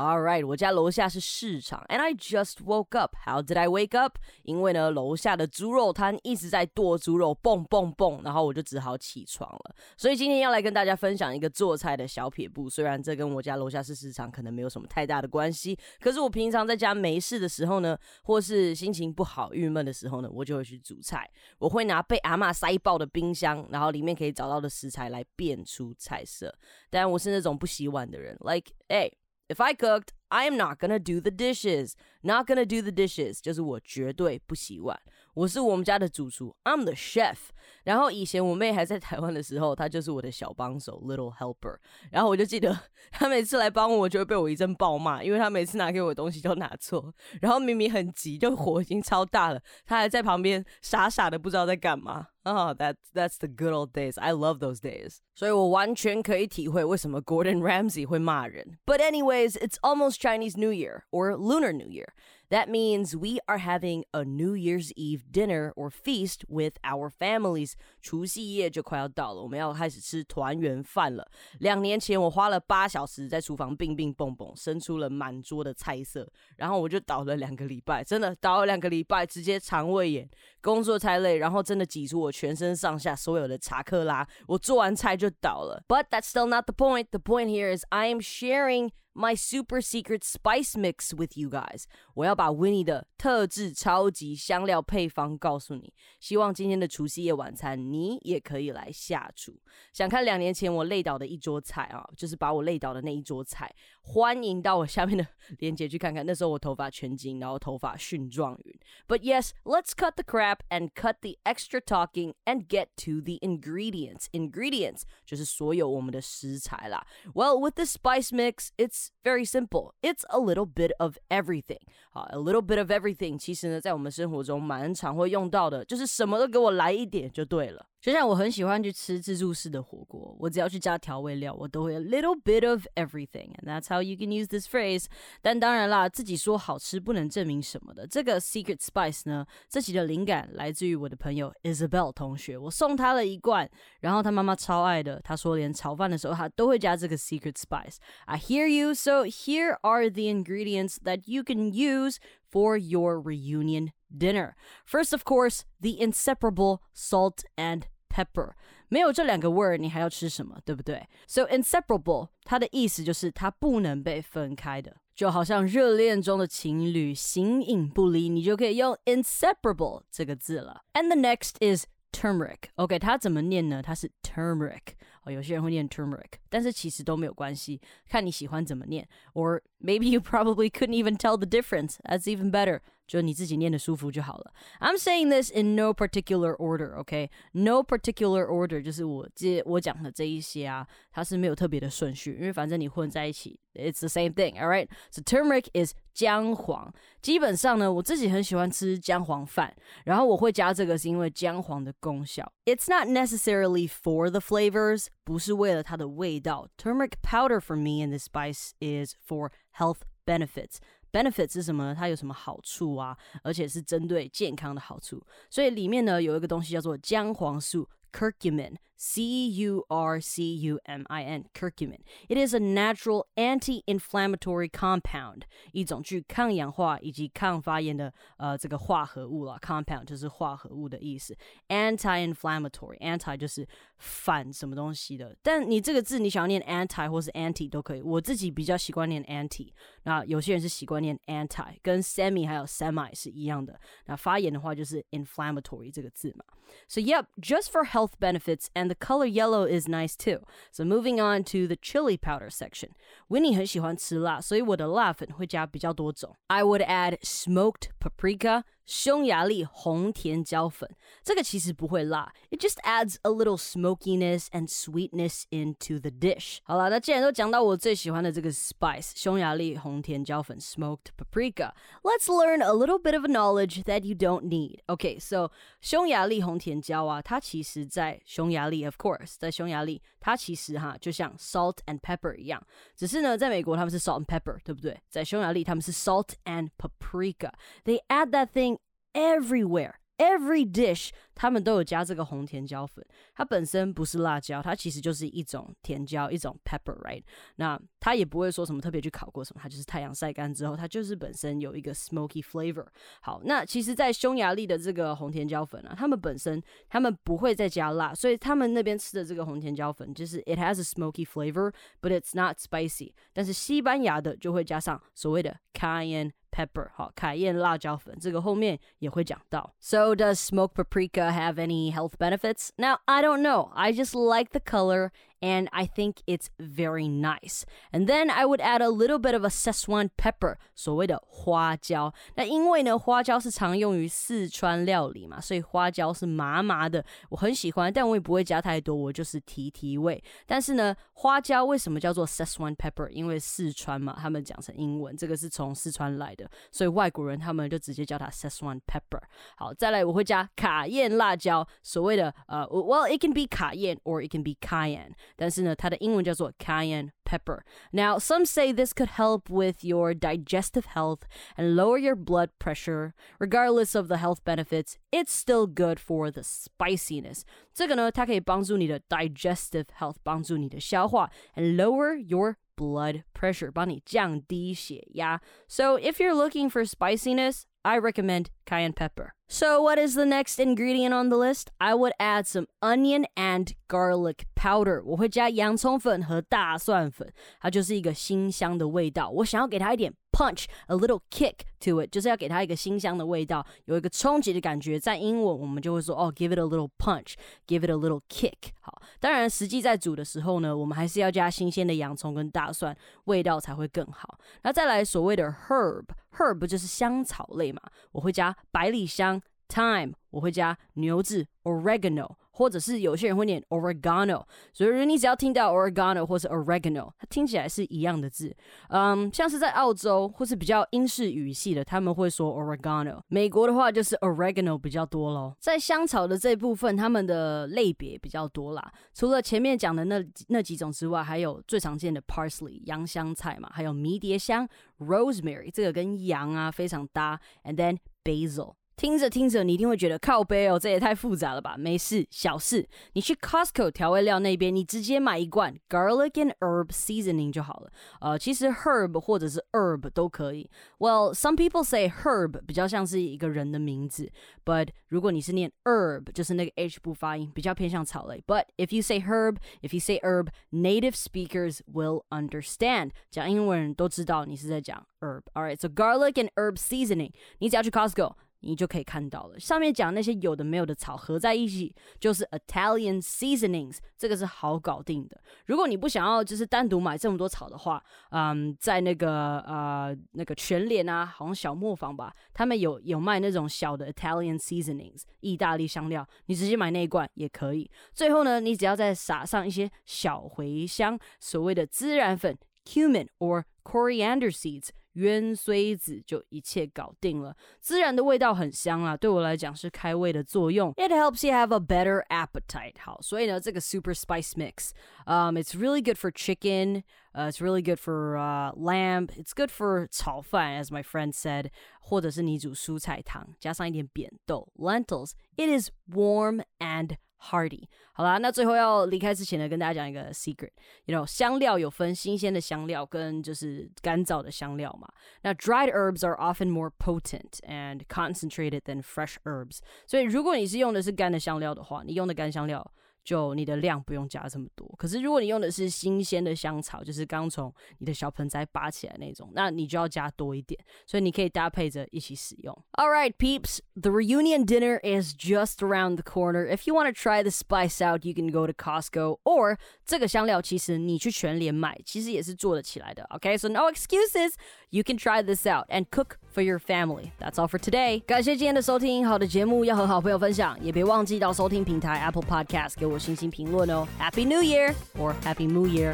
All right，我家楼下是市场，and I just woke up. How did I wake up？因为呢，楼下的猪肉摊一直在剁猪肉，蹦蹦蹦，然后我就只好起床了。所以今天要来跟大家分享一个做菜的小撇步。虽然这跟我家楼下是市场可能没有什么太大的关系，可是我平常在家没事的时候呢，或是心情不好、郁闷的时候呢，我就会去煮菜。我会拿被阿妈塞爆的冰箱，然后里面可以找到的食材来变出菜色。但我是那种不洗碗的人，like，哎。If I cooked, I am not gonna do the dishes. Not gonna do the dishes，就是我绝对不洗碗。 我是我们家的主厨，I'm the chef。然后以前我妹还在台湾的时候，她就是我的小帮手，little helper。然后我就记得她每次来帮我，就会被我一阵暴骂，因为她每次拿给我的东西都拿错。然后明明很急，就火已经超大了，她还在旁边傻傻的不知道在干嘛。Oh, that that's the good old days. I love those days. 所以我完全可以体会为什么 Gordon Ramsay 会骂人。But anyways, it's almost Chinese New Year or Lunar New Year. That means we are having a New Year's Eve dinner or feast with our families. 除夕夜就快要到了，我们要开始吃团圆饭了。两年前我花了八小时在厨房冰冰蹦蹦，生出了满桌的菜色，然后我就倒了两个礼拜，真的倒了两个礼拜，直接肠胃炎，工作太累，然后真的挤出我全身上下所有的查克拉，我做完菜就倒了。But that's still not the point. The point here is I am sharing my super secret spice mix with you guys。 我要把 Winnie 的特制超级香料配方告诉你。希望今天的除夕夜晚餐你也可以来下厨。想看两年前我累倒的一桌菜啊，就是把我累倒的那一桌菜，欢迎到我下面的链接去看看。那时候我头发全金，然后头发迅状云。But yes, let's cut the crap and cut the extra talking and get to the ingredients. Ingredients 就是所有我们的食材啦。Well, with the spice mix, it's it's very simple. It's a little bit of everything. 好，a little bit of everything，其实呢，在我们生活中蛮常会用到的，就是什么都给我来一点就对了。就像我很喜欢去吃自助式的火锅，我只要去加调味料，我都会 a little bit of everything，and that's how you can use this phrase。但当然啦，自己说好吃不能证明什么的。这个 secret spice 呢，这期的灵感来自于我的朋友 Isabel 同学，我送她了一罐，然后她妈妈超爱的，她说连炒饭的时候她都会加这个 secret spice。I hear you, so here are the ingredients that you can use for your reunion dinner. First, of course, the inseparable salt and pepper. 没有这两个 word，你还要吃什么？对不对？So inseparable，它的意思就是它不能被分开的，就好像热恋中的情侣形影不离，你就可以用 inseparable 这个字了。And the next is turmeric。OK，它怎么念呢？它是 turmeric。哦，有些人会念 turmeric，但是其实都没有关系，看你喜欢怎么念。Or maybe you probably couldn't even tell the difference. That's even better. 就你自己念的舒服就好了。I'm saying this in no particular order, okay? No particular order 就是我这我讲的这一些啊，它是没有特别的顺序，因为反正你混在一起，it's the same thing, alright? So turmeric is 姜黄。基本上呢，我自己很喜欢吃姜黄饭，然后我会加这个是因为姜黄的功效。It's not necessarily for the flavors，不是为了它的味道。Turmeric powder for me and the spice is for health benefits。 Benefit 是什么呢？它有什么好处啊？而且是针对健康的好处。所以里面呢有一个东西叫做姜黄素 （curcumin）。C U R C U M I N, curcumin. It is a natural anti-inflammatory compound，一种具抗氧化以及抗发炎的呃这个化合物了。Compound 就是化合物的意思。Anti-inflammatory，anti 就是反什么东西的。但你这个字你想要念 anti 或是 anti 都可以。我自己比较习惯念 anti，那有些人是习惯念 anti，跟 semi 还有 semi 是一样的。那发炎的话就是 inflammatory 这个字嘛。So yep, just for health benefits and the color yellow is nice too. So moving on to the chili powder section. Winnie 很喜欢吃辣，所以我的辣粉会加比较多种。I would add smoked paprika, 匈牙利红甜椒粉，这个其实不会辣，it just adds a little smokiness and sweetness into the dish。好了，那既然都讲到我最喜欢的这个 spice，匈牙利红甜椒粉 （smoked paprika），let's learn a little bit of a knowledge that you don't need. Okay, so 匈牙利红甜椒啊，它其实在匈牙利，of course，在匈牙利，它其实哈就像 salt and pepper 一样，只是呢，在美国他们是 salt and pepper，对不对？在匈牙利他们是 salt and paprika。They add that thing Everywhere every dish 他们都有加这个红甜椒粉，它本身不是辣椒，它其实就是一种甜椒，一种 pepper，right？那它也不会说什么特别去烤过什么，它就是太阳晒干之后，它就是本身有一个 smoky flavor。好，那其实，在匈牙利的这个红甜椒粉啊，他们本身他们不会再加辣，所以他们那边吃的这个红甜椒粉就是 it has a smoky flavor，but it's not spicy。但是西班牙的就会加上所谓的 cayenne pepper, 好，卡宴辣椒粉，这个后面也会讲到。So does smoked paprika have any health benefits? Now I don't know. I just like the color and I think it's very nice. And then I would add a little bit of a Szechuan pepper，所谓的花椒。那因为呢，花椒是常用于四川料理嘛，所以花椒是麻麻的，我很喜欢，但我也不会加太多，我就是提提味。但是呢，花椒为什么叫做 Szechuan pepper？因为四川嘛，他们讲成英文，这个是从四川来的，所以外国人他们就直接叫它 Szechuan pepper。好，再来我会加卡宴辣椒，所谓的呃，Well it can be 卡宴 or it can be cayenne。 但是呢，它的英文叫做 cayenne pepper. Now, some say this could help with your digestive health and lower your blood pressure. Regardless of the health benefits, it's still good for the spiciness. 这个呢，它可以帮助你的 digestive health，帮助你的消化，and lower your blood pressure，帮你降低血压。So if you're looking for spiciness, I recommend cayenne pepper. So, what is the next ingredient on the list? I would add some onion and garlic powder. 我会加洋葱粉和大蒜粉，它就是一个辛香的味道。我想要给它一点 punch, a little kick to it，就是要给它一个新香的味道，有一个冲击的感觉。在英文我们就会说哦，give it a little punch, give it a little kick。好，当然实际在煮的时候呢，我们还是要加新鲜的洋葱跟大蒜，味道才会更好。那再来所谓的 herb。herb 就是香草类嘛，我会加百里香 thyme，我会加牛至 oregano。或者是有些人会念 oregano，所以你只要听到 oregano 或是 oregano，它听起来是一样的字。嗯，像是在澳洲或是比较英式语系的，他们会说 oregano。美国的话就是 oregano 比较多咯。在香草的这部分，他们的类别比较多啦。除了前面讲的那那几种之外，还有最常见的 parsley 洋香菜嘛，还有迷迭香 rosemary，这个跟羊啊非常搭，and then basil。听着听着，你一定会觉得靠背哦，这也太复杂了吧？没事，小事。你去 Costco 调味料那边，你直接买一罐 garlic and herb seasoning 就好了。呃，其实 herb 或者是 herb 都可以。Well, some people say herb 比较像是一个人的名字，but 如果你是念 herb，就是那个 h 不发音，比较偏向草类。But if you say herb, if you say herb, native speakers will understand。讲英文人都知道你是在讲 herb。Alright, so garlic and herb seasoning，你只要去 Costco。 你就可以看到了，上面讲那些有的没有的草合在一起，就是 Italian seasonings，这个是好搞定的。如果你不想要就是单独买这么多草的话，嗯，在那个呃那个全联啊，好像小磨坊吧，他们有有卖那种小的 Italian seasonings，意大利香料，你直接买那一罐也可以。最后呢，你只要再撒上一些小茴香，所谓的孜然粉 cumin or coriander seeds。芫荽子就一切搞定了。孜然的味道很香啦，对我来讲是开胃的作用。It helps you have a better appetite。好，所以呢，这个 super spice mix，嗯、um,，it's really good for chicken。Uh, it's really good for uh, lamb. It's good for 炒饭, as my friend said, 或者是你煮蔬菜汤，加上一点扁豆 lentils. It is warm and Hardy，好啦，那最后要离开之前呢，跟大家讲一个 secret，you know，香料有分新鲜的香料跟就是干燥的香料嘛。那 dried herbs are often more potent and concentrated than fresh herbs，所以如果你是用的是干的香料的话，你用的干香料。就你的量不用加这么多。可是如果你用的是新鲜的香草，就是刚从你的小盆栽拔起来那种，那你就要加多一点。所以你可以搭配着一起使用。All right, peeps, the reunion dinner is just around the corner. If you want to try the spice out, you can go to Costco or 这个香料其实你去全联买，其实也是做得起来的。Okay, so no excuses. You can try this out and cook for your family. That's all for today. 感谢今天的收听，好的节目要和好朋友分享，也别忘记到收听平台 Apple Podcast 给我星星评论哦。Happy New Year or Happy New Year.